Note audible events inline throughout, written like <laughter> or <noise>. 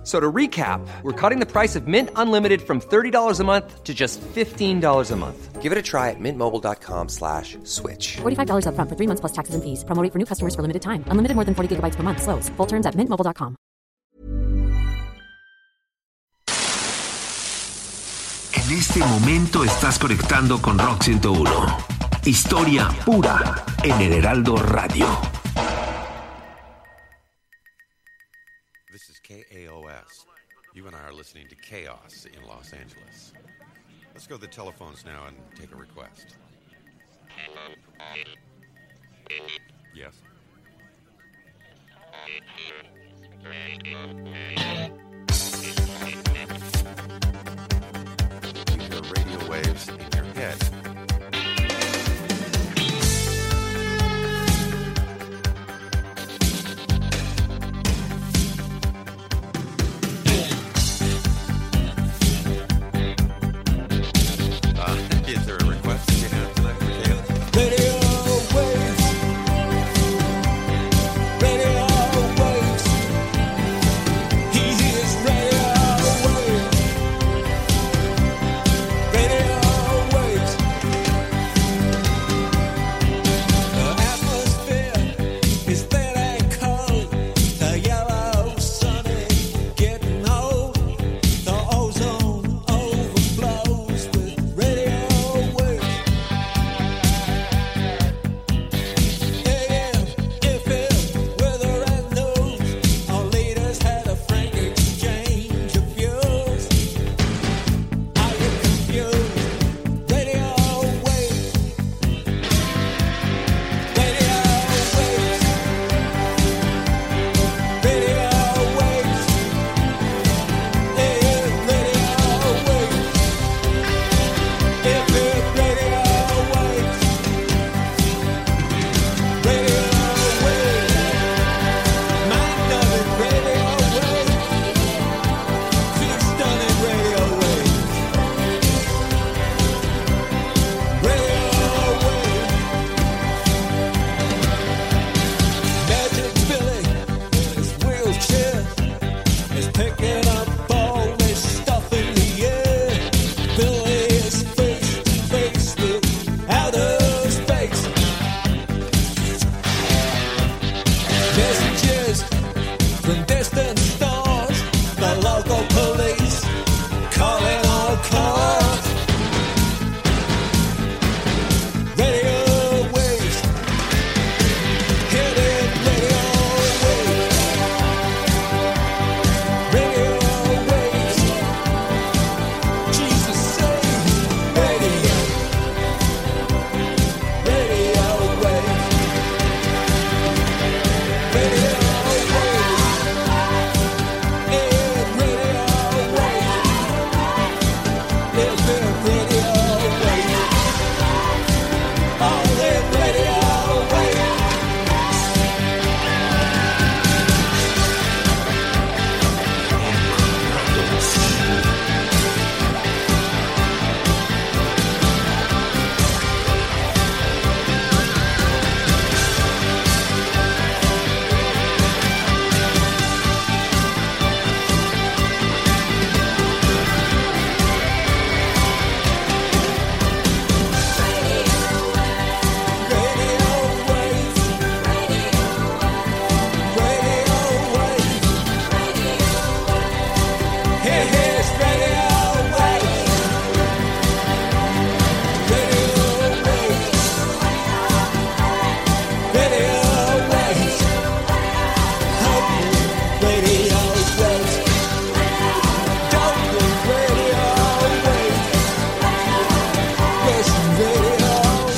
F- So to recap, we're cutting the price of Mint Unlimited from $30 a month to just $15 a month. Give it a try at mintmobile.com slash switch. $45 upfront for three months plus taxes and fees. Promo rate for new customers for limited time. Unlimited more than 40 gigabytes per month. Slows. Full terms at mintmobile.com. En este momento estás conectando con Rock 101. Historia pura en el Heraldo Radio. Chaos in Los Angeles. Let's go to the telephones now and take a request. Yes. Radio waves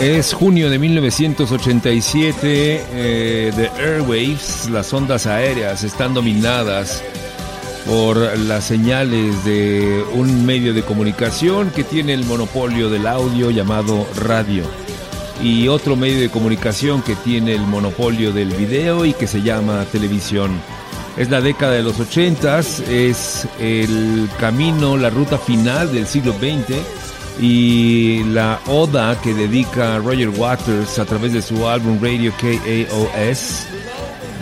Es junio de 1987, eh, The Airwaves, las ondas aéreas, están dominadas por las señales de un medio de comunicación que tiene el monopolio del audio llamado radio y otro medio de comunicación que tiene el monopolio del video y que se llama televisión. Es la década de los ochentas, es el camino, la ruta final del siglo XX y la oda que dedica Roger Waters a través de su álbum Radio KAOS,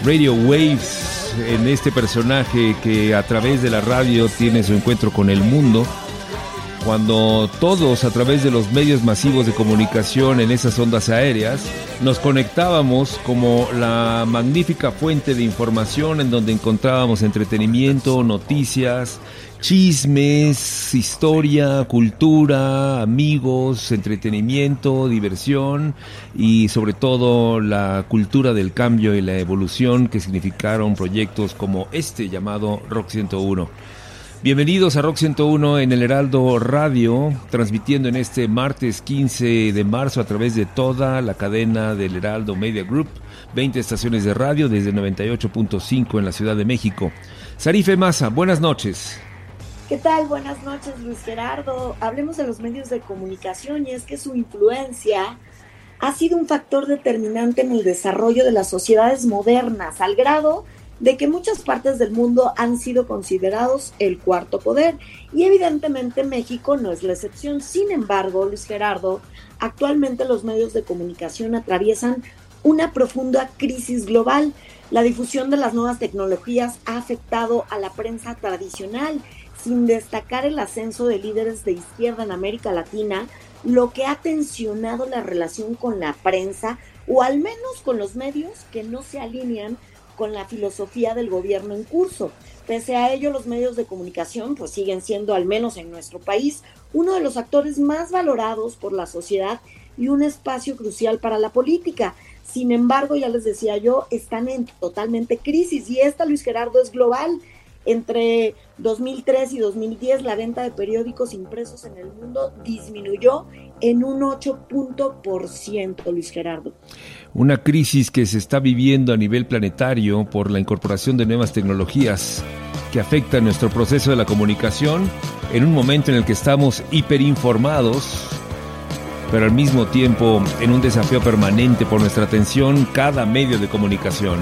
Radio Waves, en este personaje que a través de la radio tiene su encuentro con el mundo. Cuando todos a través de los medios masivos de comunicación en esas ondas aéreas nos conectábamos como la magnífica fuente de información en donde encontrábamos entretenimiento, noticias, chismes, historia, cultura, amigos, entretenimiento, diversión y sobre todo la cultura del cambio y la evolución que significaron proyectos como este llamado Rock 101. Bienvenidos a Rock 101 en el Heraldo Radio, transmitiendo en este martes 15 de marzo a través de toda la cadena del Heraldo Media Group, 20 estaciones de radio desde 98.5 en la Ciudad de México. Sarife Massa, buenas noches. ¿Qué tal? Buenas noches, Luis Gerardo. Hablemos de los medios de comunicación y es que su influencia ha sido un factor determinante en el desarrollo de las sociedades modernas, al grado de que muchas partes del mundo han sido considerados el cuarto poder y evidentemente México no es la excepción. Sin embargo, Luis Gerardo, actualmente los medios de comunicación atraviesan una profunda crisis global. La difusión de las nuevas tecnologías ha afectado a la prensa tradicional, sin destacar el ascenso de líderes de izquierda en América Latina, lo que ha tensionado la relación con la prensa o al menos con los medios que no se alinean con la filosofía del gobierno en curso. Pese a ello, los medios de comunicación pues siguen siendo, al menos en nuestro país, uno de los actores más valorados por la sociedad y un espacio crucial para la política. Sin embargo, ya les decía yo, están en totalmente crisis y esta, Luis Gerardo, es global. Entre 2003 y 2010 la venta de periódicos impresos en el mundo disminuyó en un 8%, Luis Gerardo. Una crisis que se está viviendo a nivel planetario por la incorporación de nuevas tecnologías que afectan nuestro proceso de la comunicación en un momento en el que estamos hiperinformados, pero al mismo tiempo en un desafío permanente por nuestra atención cada medio de comunicación.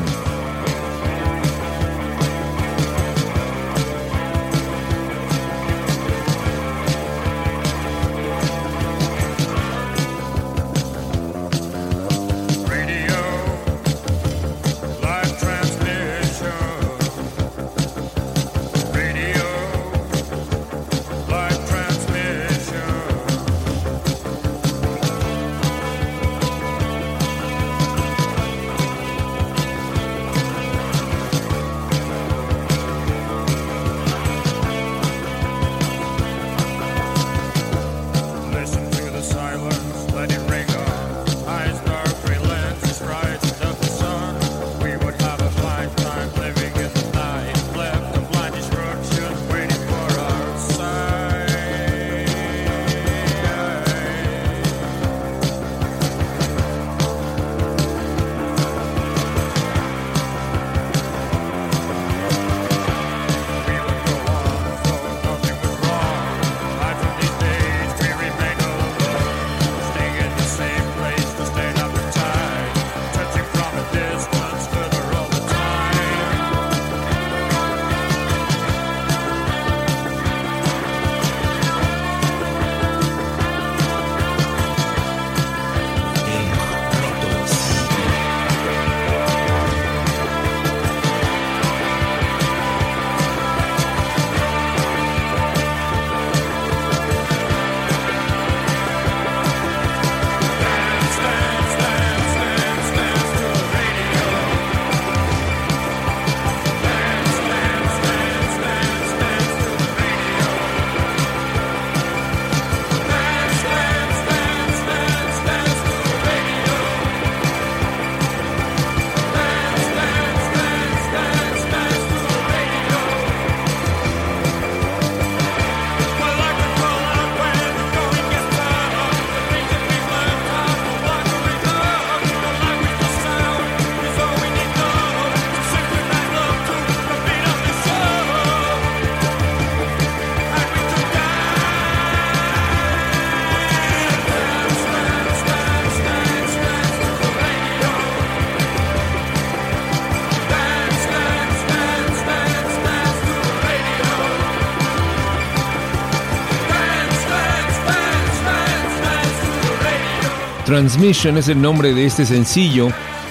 Transmission es el nombre de este sencillo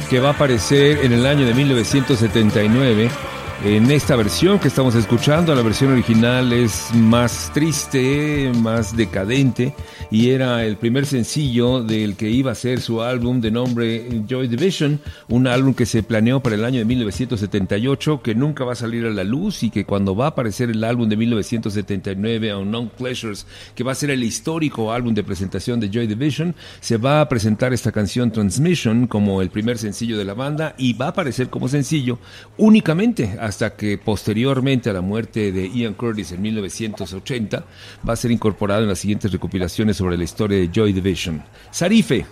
que va a aparecer en el año de 1979 en esta versión que estamos escuchando, la versión original es más triste, más decadente y era el primer sencillo del que iba a ser su álbum de nombre Joy Division, un álbum que se planeó para el año de 1978, que nunca va a salir a la luz y que cuando va a aparecer el álbum de 1979, Unknown Pleasures, que va a ser el histórico álbum de presentación de Joy Division, se va a presentar esta canción Transmission como el primer sencillo de la banda y va a aparecer como sencillo únicamente hasta que posteriormente a la muerte de Ian Curtis en 1980 va a ser incorporado en las siguientes recopilaciones sobre la historia de Joy Division. Sarife.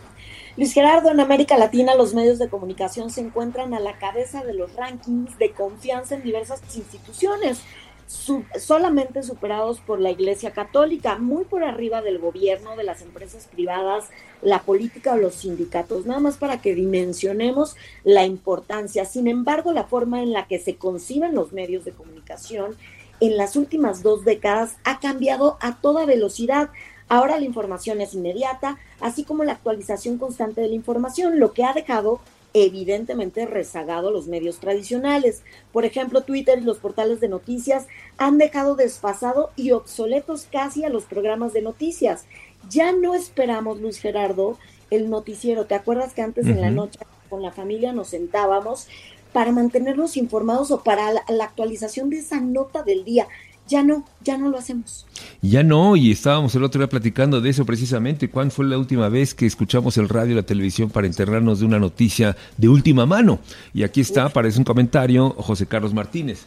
Luis Gerardo, en América Latina los medios de comunicación se encuentran a la cabeza de los rankings de confianza en diversas instituciones solamente superados por la Iglesia Católica, muy por arriba del gobierno, de las empresas privadas, la política o los sindicatos, nada más para que dimensionemos la importancia. Sin embargo, la forma en la que se conciben los medios de comunicación en las últimas dos décadas ha cambiado a toda velocidad. Ahora la información es inmediata, así como la actualización constante de la información, lo que ha dejado evidentemente rezagado los medios tradicionales. Por ejemplo, Twitter y los portales de noticias han dejado desfasado y obsoletos casi a los programas de noticias. Ya no esperamos, Luis Gerardo, el noticiero. ¿Te acuerdas que antes en la noche con la familia nos sentábamos para mantenernos informados o para la actualización de esa nota del día? Ya no, ya no lo hacemos. Ya no, y estábamos el otro día platicando de eso precisamente. ¿Cuándo fue la última vez que escuchamos el radio y la televisión para enterrarnos de una noticia de última mano? Y aquí está, aparece un comentario, José Carlos Martínez.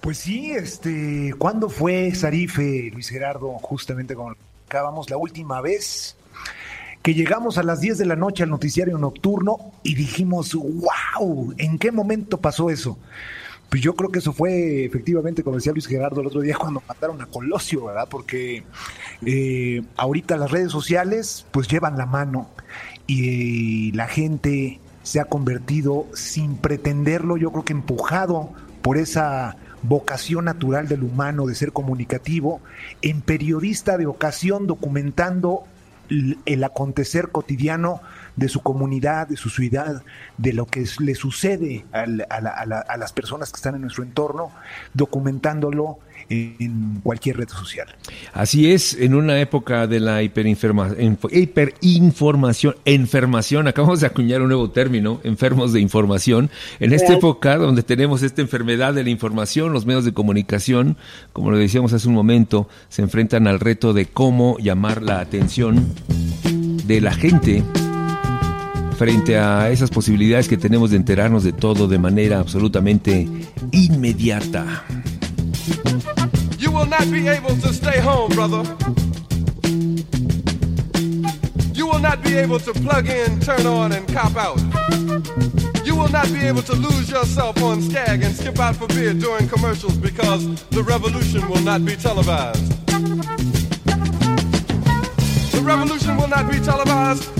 Pues sí, este, ¿cuándo fue Sarife, Luis Gerardo, justamente como acabamos la última vez? que llegamos a las 10 de la noche al noticiario nocturno y dijimos, wow, ¿en qué momento pasó eso? Pues yo creo que eso fue efectivamente, como decía Luis Gerardo el otro día, cuando mataron a Colosio, ¿verdad? Porque eh, ahorita las redes sociales pues llevan la mano y la gente se ha convertido sin pretenderlo, yo creo que empujado por esa vocación natural del humano de ser comunicativo, en periodista de ocasión documentando el acontecer cotidiano de su comunidad, de su ciudad, de lo que le sucede a, las personas que están en nuestro entorno, documentándolo en cualquier red social. Así es, en una época de la hiperinformación, enfermación, acabamos de acuñar un nuevo término, enfermos de información, en esta época donde tenemos esta enfermedad de la información, los medios de comunicación, como lo decíamos hace un momento, se enfrentan al reto de cómo llamar la atención de la gente frente a esas posibilidades que tenemos de enterarnos de todo de manera absolutamente inmediata. You will not be able to stay home, brother. You will not be able to plug in, turn on, and cop out. You will not be able to lose yourself on Skag and skip out for beer during commercials because the revolution will not be televised. The revolution will not be televised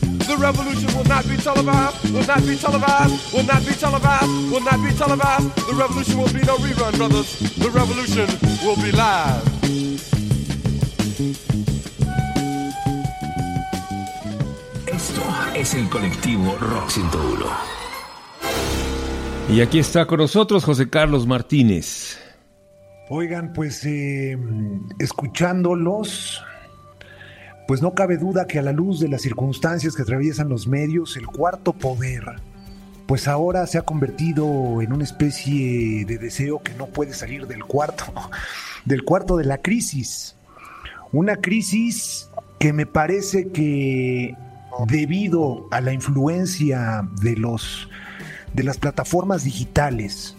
The revolution will not be televised, will not be televised, will not be televised, will not be televised. The revolution will be no rerun, brothers. The revolution will be live. Esto es el colectivo Rock 101. Y aquí está con nosotros José Carlos Martínez. Oigan, pues eh, escuchándolos, pues no cabe duda que a la luz de las circunstancias que atraviesan los medios, el cuarto poder, pues ahora se ha convertido en una especie de deseo que no puede salir del cuarto, <laughs> del cuarto de la crisis. Una crisis que me parece que debido a la influencia de los de las plataformas digitales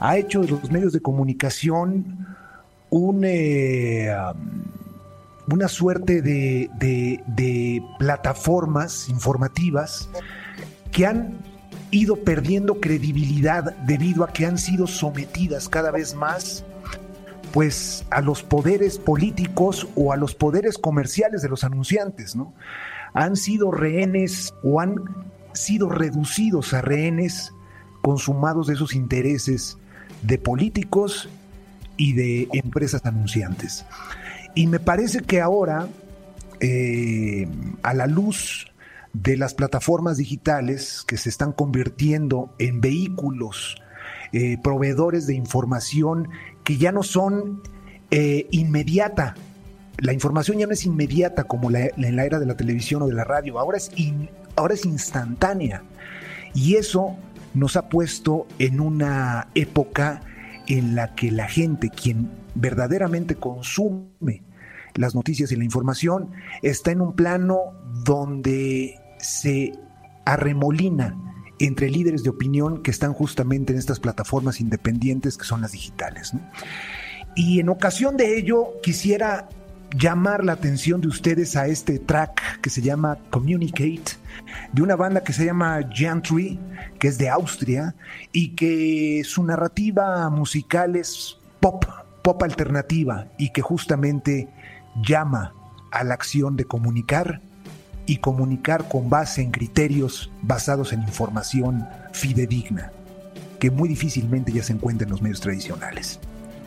ha hecho de los medios de comunicación un, eh, una suerte de, de- plataformas informativas que han ido perdiendo credibilidad debido a que han sido sometidas cada vez más pues a los poderes políticos o a los poderes comerciales de los anunciantes, ¿no? Han sido rehenes o han sido reducidos a rehenes consumados de esos intereses de políticos y de empresas anunciantes. Y me parece que ahora, eh, a la luz de las plataformas digitales que se están convirtiendo en vehículos, eh, proveedores de información que ya no son eh, inmediata. La información ya no es inmediata como la- en la era de la televisión o de la radio, ahora es, ahora es instantánea. Y eso nos ha puesto en una época en la que la gente, quien verdaderamente consume las noticias y la información, está en un plano donde se arremolina entre líderes de opinión que están justamente en estas plataformas independientes que son las digitales. Y en ocasión de ello quisiera llamar la atención de ustedes a este track que se llama Communicate, de una banda que se llama Gentry, que es de Austria, y que su narrativa musical es pop, pop alternativa, y que justamente llama a la acción de comunicar y comunicar con base en criterios basados en información fidedigna, que muy difícilmente ya se encuentra en los medios tradicionales.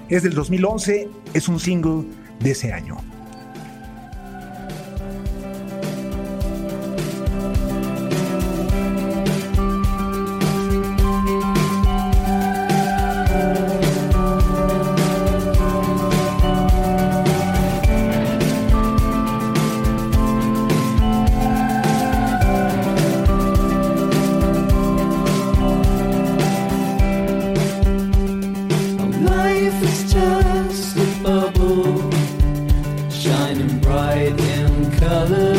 Es del 2011, es un single de ese año. In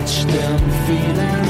touched them feeling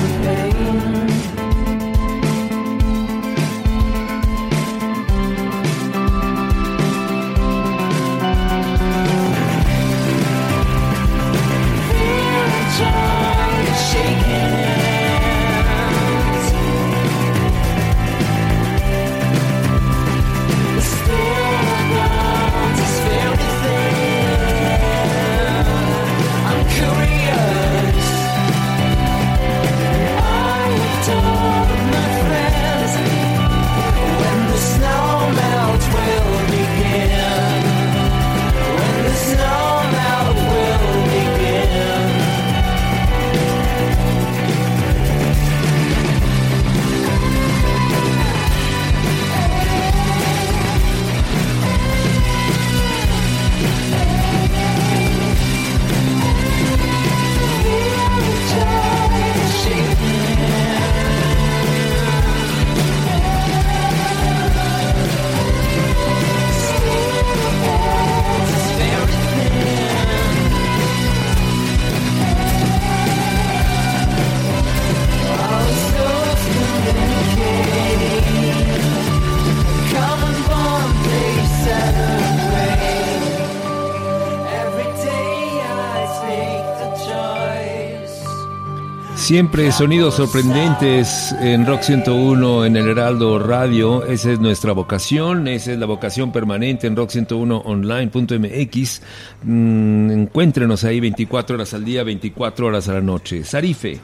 Siempre sonidos sorprendentes en Rock 101 en el Heraldo Radio. Esa es nuestra vocación, esa es la vocación permanente en Rock 101 online.mx. Mm, encuéntrenos ahí 24 horas al día, 24 horas a la noche. Sarife.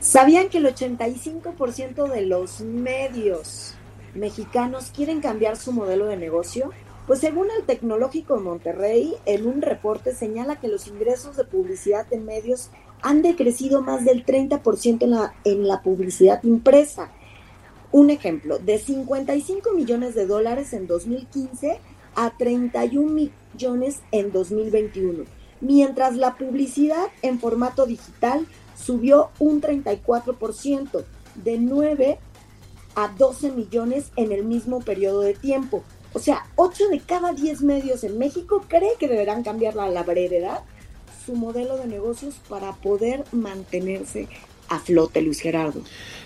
¿Sabían que el 85% de los medios mexicanos quieren cambiar su modelo de negocio? Pues según el Tecnológico de Monterrey, en un reporte señala que los ingresos de publicidad en medios han decrecido más del 30% en la, en la publicidad impresa. Un ejemplo, de 55 millones de dólares en 2015 a 31 millones en 2021, mientras la publicidad en formato digital subió un 34%, de 9 a 12 millones en el mismo periodo de tiempo. O sea, 8 de cada 10 medios en México cree que deberán cambiar a la brevedad su modelo de negocios para poder mantenerse a flote, Luis Gerardo.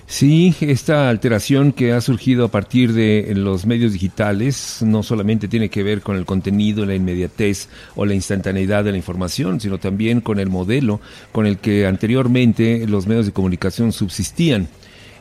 Sí, esta alteración que ha surgido a partir de los medios digitales no solamente tiene que ver con el contenido, la inmediatez o la instantaneidad de la información, sino también con el modelo con el que anteriormente los medios de comunicación subsistían.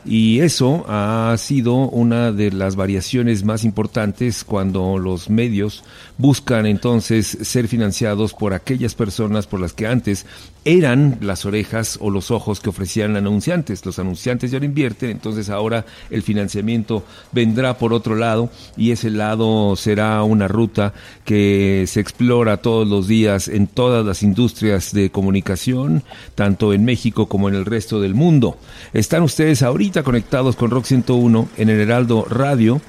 Y eso ha sido una de las variaciones más importantes cuando los medios buscan entonces ser financiados por aquellas personas por las que antes eran las orejas o los ojos que ofrecían anunciantes. Los anunciantes ya no invierten, entonces ahora el financiamiento vendrá por otro lado y ese lado será una ruta que se explora todos los días en todas las industrias de comunicación, tanto en México como en el resto del mundo. Están ustedes ahorita conectados con Rock 101 en el Heraldo Radio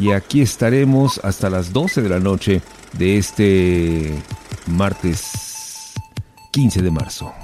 y aquí estaremos hasta las 12 de la noche de este martes 15 de marzo.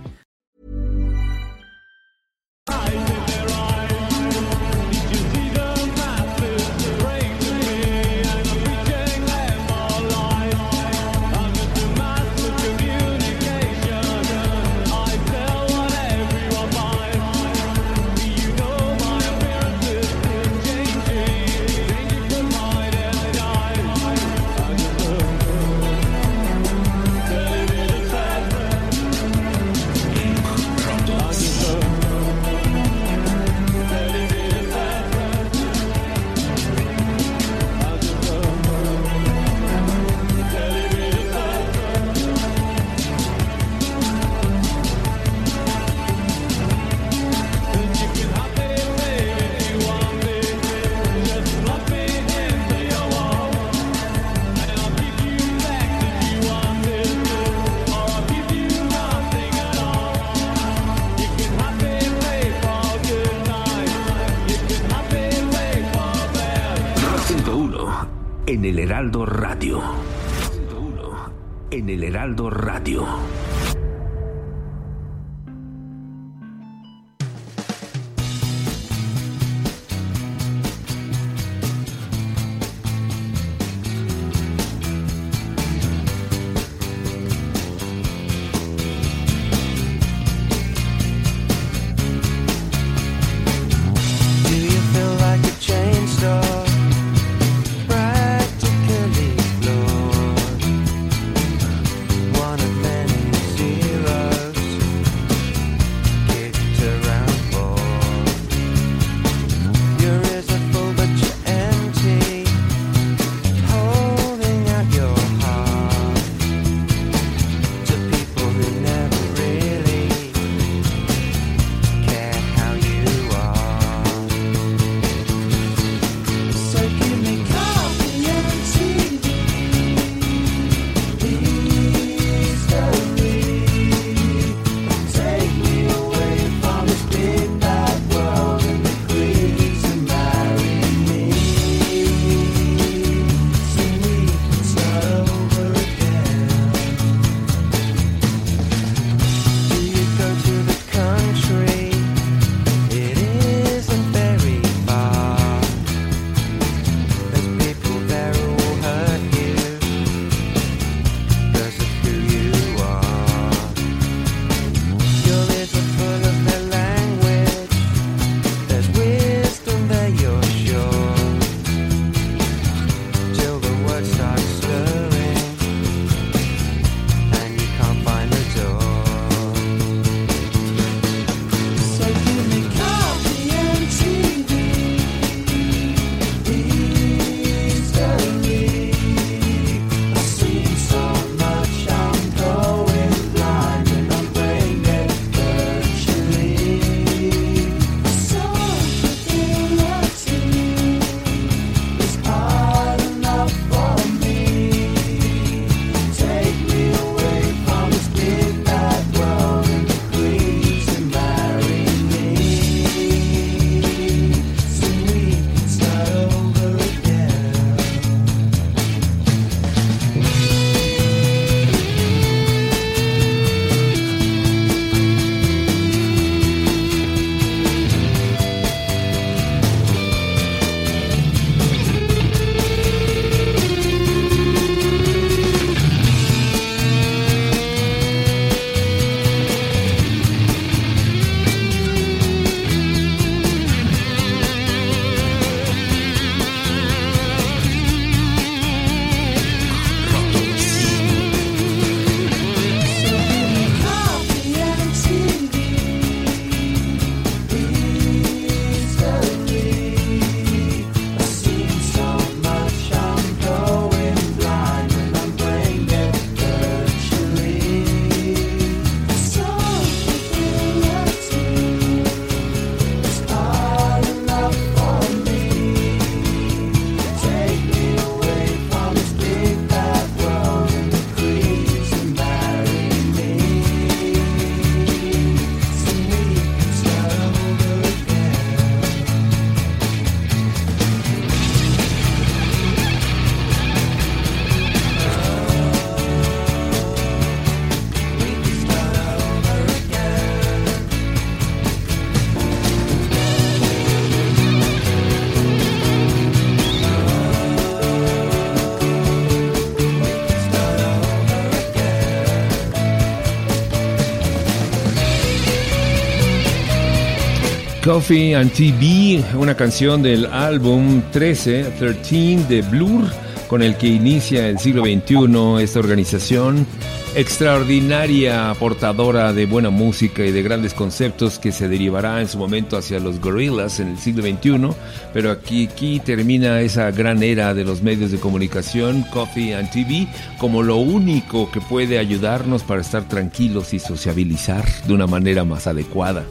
Coffee and TV, una canción del álbum 13, 13 de Blur, con el que inicia el siglo XXI esta organización extraordinaria portadora de buena música y de grandes conceptos que se derivará en su momento hacia los gorillas en el siglo XXI, pero aquí, aquí termina esa gran era de los medios de comunicación, coffee and TV, como lo único que puede ayudarnos para estar tranquilos y sociabilizar de una manera más adecuada.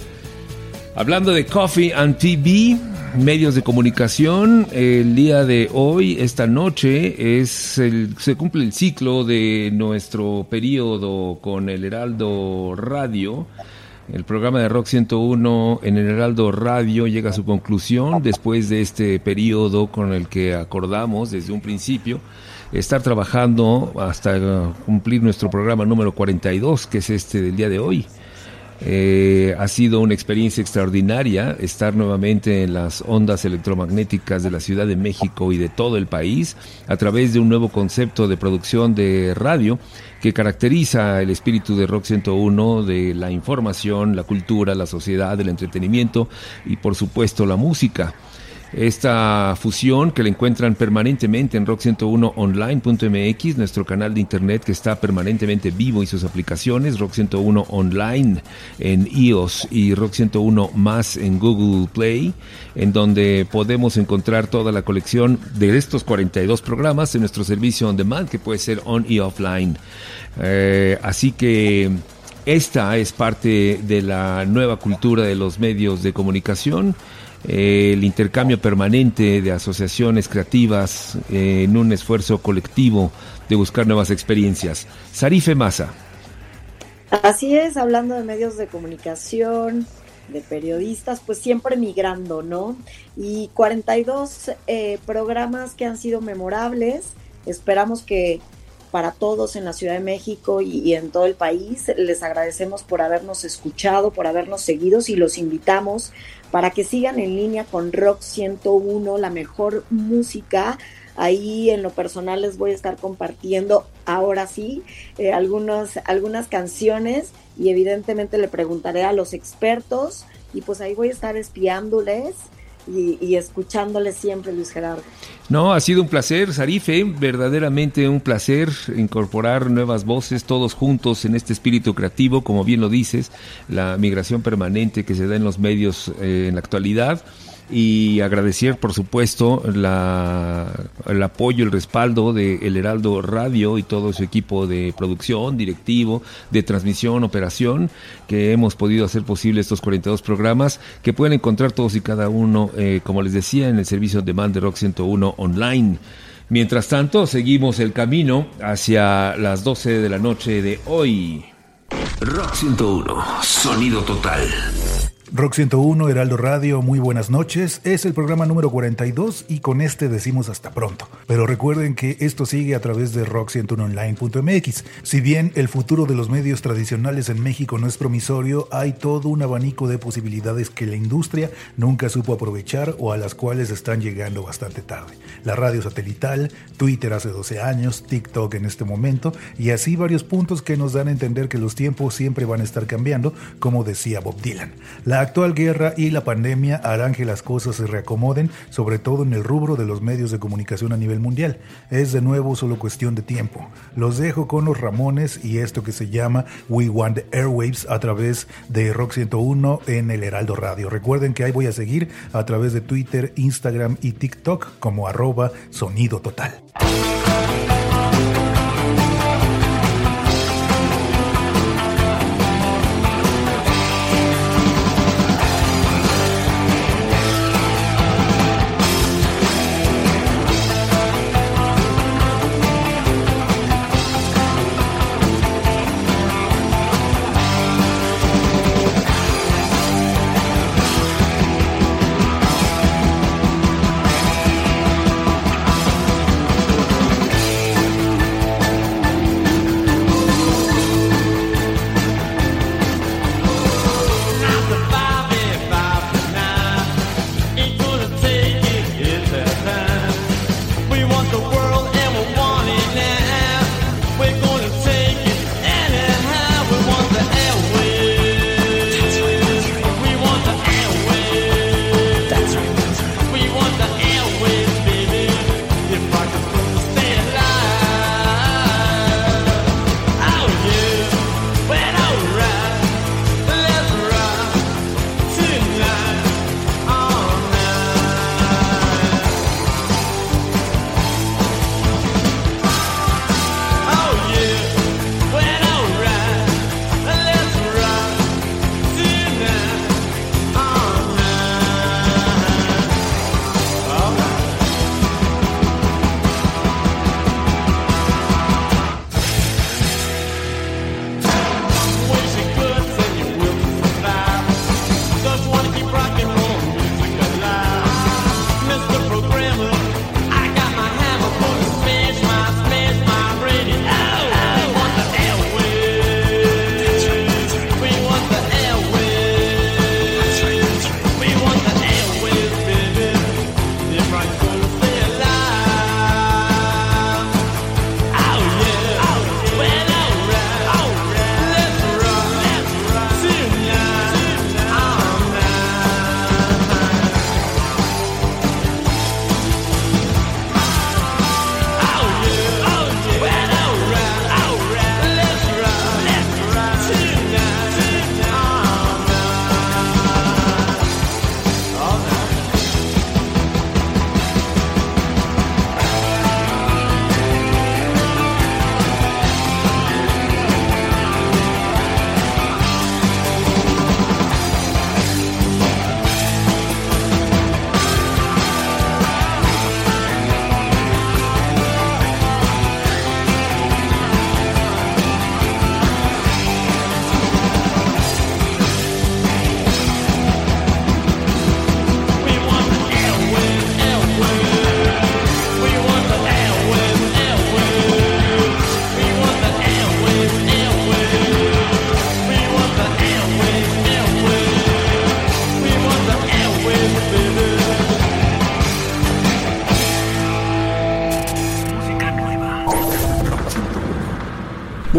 Hablando de Coffee and TV, medios de comunicación, el día de hoy, esta noche, es el, se cumple el ciclo de nuestro periodo con el Heraldo Radio. El programa de Rock 101 en el Heraldo Radio llega a su conclusión después de este periodo con el que acordamos desde un principio estar trabajando hasta cumplir nuestro programa número 42, que es este del día de hoy. Eh, ha sido una experiencia extraordinaria estar nuevamente en las ondas electromagnéticas de la Ciudad de México y de todo el país a través de un nuevo concepto de producción de radio que caracteriza el espíritu de Rock 101 de la información, la cultura, la sociedad, el entretenimiento y por supuesto la música. Esta fusión que la encuentran permanentemente en rock101online.mx, nuestro canal de internet que está permanentemente vivo y sus aplicaciones, Rock 101 Online en iOS y Rock 101 más en Google Play, en donde podemos encontrar toda la colección de estos 42 programas en nuestro servicio on demand que puede ser on y offline. Eh, así que esta es parte de la nueva cultura de los medios de comunicación eh, el intercambio permanente de asociaciones creativas eh, en un esfuerzo colectivo de buscar nuevas experiencias. Sarife Massa. Así es, hablando de medios de comunicación, de periodistas, pues siempre migrando, ¿no? Y 42 eh, programas que han sido memorables. Esperamos que para todos en la Ciudad de México y, en todo el país. Les agradecemos por habernos escuchado, por habernos seguido y los invitamos para que sigan en línea con Rock 101, la mejor música. Ahí en lo personal les voy a estar compartiendo ahora sí eh, algunas canciones y evidentemente le preguntaré a los expertos y pues ahí voy a estar espiándoles y, y escuchándoles siempre, Luis Gerardo. No, ha sido un placer, Sarife, verdaderamente un placer incorporar nuevas voces todos juntos en este espíritu creativo, como bien lo dices, la migración permanente que se da en los medios eh, en la actualidad y agradecer por supuesto el apoyo, el respaldo de El Heraldo Radio y todo su equipo de producción, directivo, de transmisión, operación, que hemos podido hacer posible estos 42 programas que pueden encontrar todos y cada uno, eh, como les decía, en el servicio de Demand de Rock 101 online. Mientras tanto, seguimos el camino hacia las 12 de la noche de hoy. Rock 101, sonido total. Rock 101, Heraldo Radio, muy buenas noches. Es el programa número 42 y con este decimos hasta pronto. Pero recuerden que esto sigue a través de rock101online.mx. Si bien el futuro de los medios tradicionales en México no es promisorio, hay todo un abanico de posibilidades que la industria nunca supo aprovechar o a las cuales están llegando bastante tarde. La radio satelital, Twitter hace 12 años, TikTok en este momento y así varios puntos que nos dan a entender que los tiempos siempre van a estar cambiando, como decía Bob Dylan. La actual guerra y la pandemia harán que las cosas se reacomoden, sobre todo en el rubro de los medios de comunicación a nivel mundial. Es de nuevo solo cuestión de tiempo. Los dejo con los Ramones y esto que se llama We Want the Airwaves a través de Rock 101 en el Heraldo Radio. Recuerden que ahí voy a seguir a través de Twitter, Instagram y TikTok como arroba sonido total.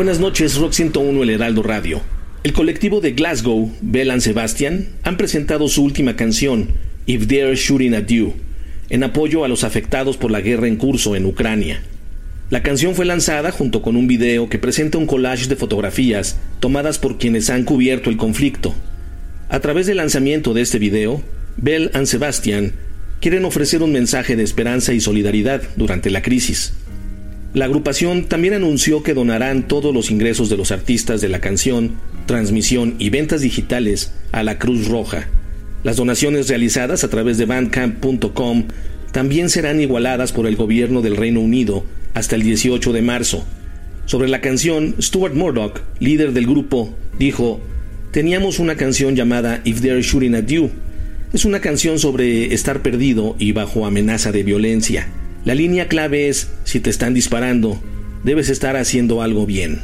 Buenas noches, Rock 101 El Heraldo Radio. El colectivo de Glasgow, Bell and Sebastian, han presentado su última canción, If They're Shooting at You, en apoyo a los afectados por la guerra en curso en Ucrania. La canción fue lanzada junto con un video que presenta un collage de fotografías tomadas por quienes han cubierto el conflicto. A través del lanzamiento de este video, Bell and Sebastian quieren ofrecer un mensaje de esperanza y solidaridad durante la crisis. La agrupación también anunció que donarán todos los ingresos de los artistas de la canción, transmisión y ventas digitales a la Cruz Roja. Las donaciones realizadas a través de bandcamp.com también serán igualadas por el gobierno del Reino Unido hasta el 18 de marzo. Sobre la canción, Stuart Murdoch, líder del grupo, dijo, Teníamos una canción llamada If They're Shooting at You. Es una canción sobre estar perdido y bajo amenaza de violencia. La línea clave es, si te están disparando, debes estar haciendo algo bien.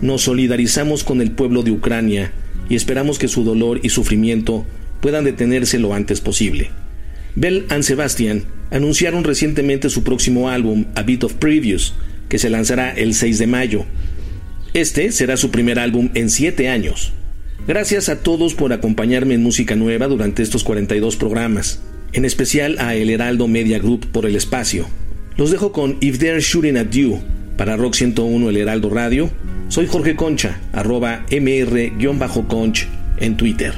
Nos solidarizamos con el pueblo de Ucrania y esperamos que su dolor y sufrimiento puedan detenerse lo antes posible. Bell and Sebastian anunciaron recientemente su próximo álbum, A Bit of Previews, que se lanzará el 6 de mayo. Este será su primer álbum en siete años. Gracias a todos por acompañarme en Música Nueva durante estos 42 programas, en especial a El Heraldo Media Group por el espacio. Los dejo con If They're Shooting at You para Rock 101 El Heraldo Radio. Soy Jorge Concha, arroba mr-conch en Twitter.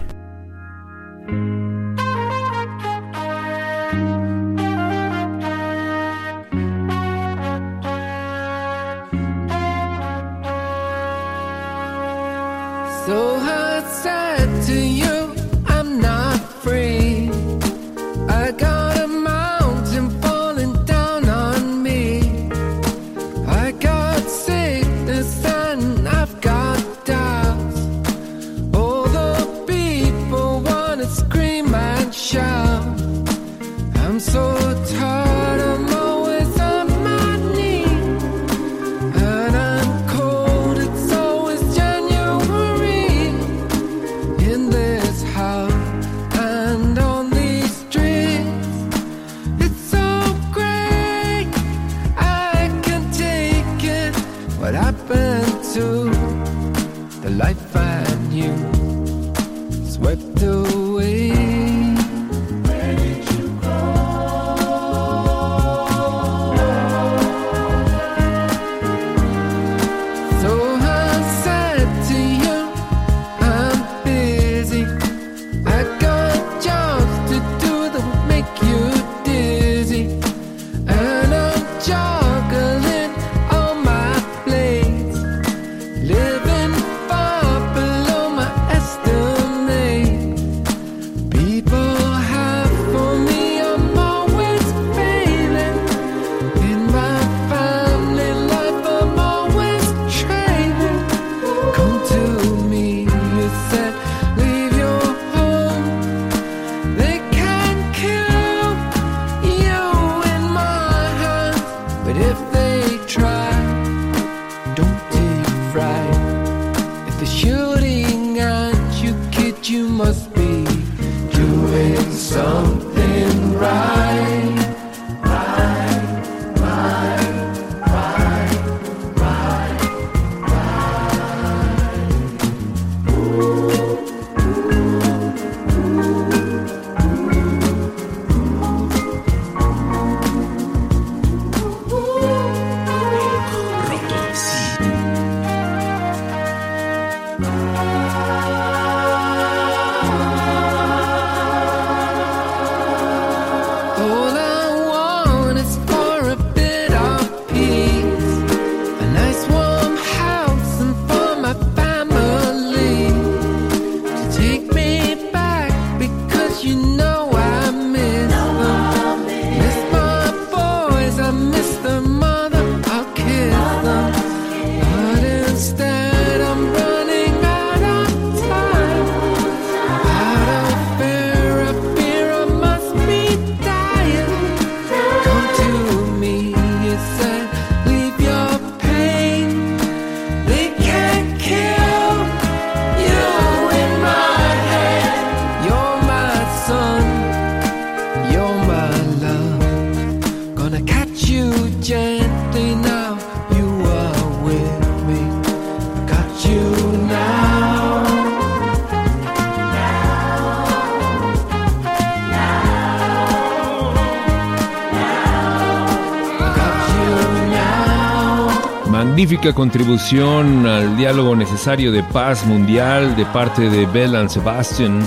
Contribución al diálogo necesario de paz mundial de parte de Bell and Sebastian.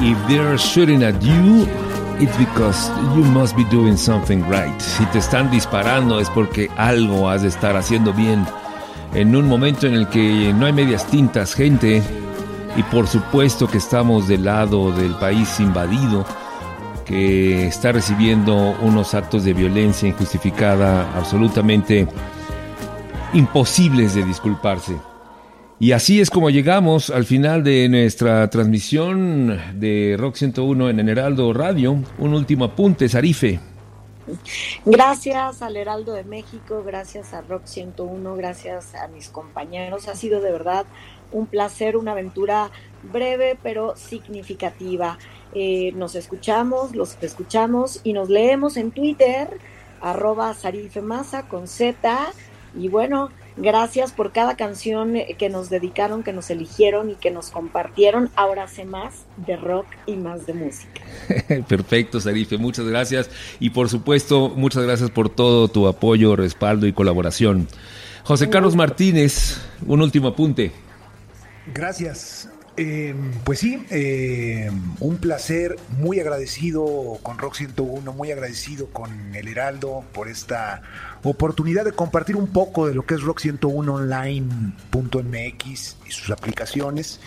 If they're shooting at you, it's because you must be doing something right. Si te están disparando es porque algo has de estar haciendo bien. En un momento en el que no hay medias tintas, gente, y por supuesto que estamos del lado del país invadido, que está recibiendo unos actos de violencia injustificada absolutamente imposibles de disculparse. Y así es como llegamos al final de nuestra transmisión de Rock 101 en el Heraldo Radio. Un último apunte, Sarife. Gracias al Heraldo de México, gracias a Rock 101, gracias a mis compañeros. Ha sido de verdad un placer, una aventura breve pero significativa. Eh, nos escuchamos, los escuchamos y nos leemos en Twitter, arroba sarifemasa con Z. Y bueno, gracias por cada canción que nos dedicaron, que nos eligieron y que nos compartieron. Ahora sé más de rock y más de música. <laughs> Perfecto, Sarife, muchas gracias. Y por supuesto, muchas gracias por todo tu apoyo, respaldo y colaboración. José Carlos Martínez, un último apunte. Gracias. Eh, pues sí, eh, un placer, muy agradecido con Rock 101, muy agradecido con el Heraldo por esta oportunidad de compartir un poco de lo que es Rock 101 Online.mx y sus aplicaciones.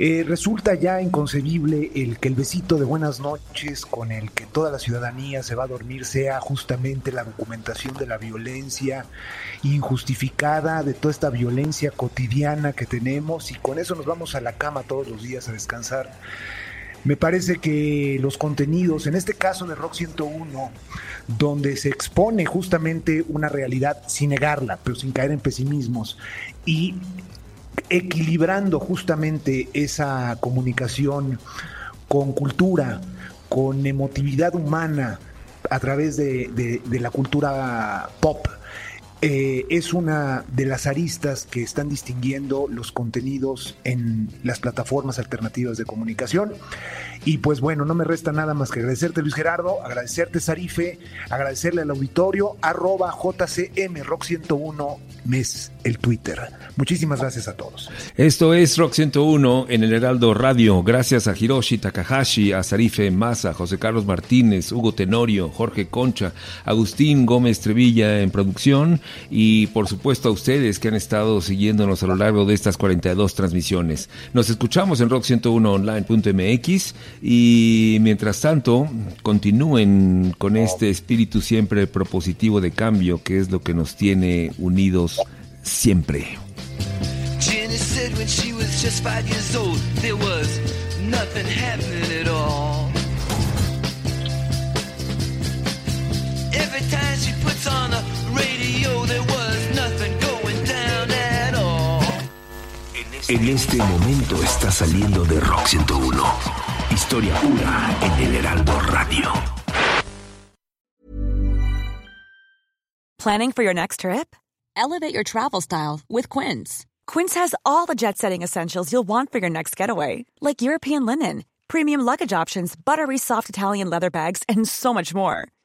Eh, resulta ya inconcebible el que el besito de buenas noches con el que toda la ciudadanía se va a dormir sea justamente la documentación de la violencia injustificada, de toda esta violencia cotidiana que tenemos y con eso nos vamos a la cama todos los días a descansar. Me parece que los contenidos, en este caso de Rock 101, donde se expone justamente una realidad sin negarla, pero sin caer en pesimismos, y equilibrando justamente esa comunicación con cultura, con emotividad humana a través de, la cultura pop. Eh, es una de las aristas que están distinguiendo los contenidos en las plataformas alternativas de comunicación. Y pues bueno, no me resta nada más que agradecerte Luis Gerardo, agradecerte Sarife, agradecerle al auditorio, arroba JCM Rock 101 mes el Twitter. Muchísimas gracias a todos. Esto es Rock 101 en el Heraldo Radio. Gracias a Hiroshi Takahashi, a Sarife Massa, José Carlos Martínez, Hugo Tenorio, Jorge Concha, Agustín Gómez Trevilla en producción y por supuesto a ustedes que han estado siguiéndonos a lo largo de estas 42 transmisiones. Nos escuchamos en rock101online.mx y mientras tanto continúen con este espíritu siempre propositivo de cambio que es lo que nos tiene unidos siempre. Nothing happening at En este momento está saliendo de Rock 101. Historia pura en el Heraldo Radio. Planning for your next trip? Elevate your travel style with Quince. Quince has all the jet setting essentials you'll want for your next getaway, like European linen, premium luggage options, buttery soft Italian leather bags, and so much more.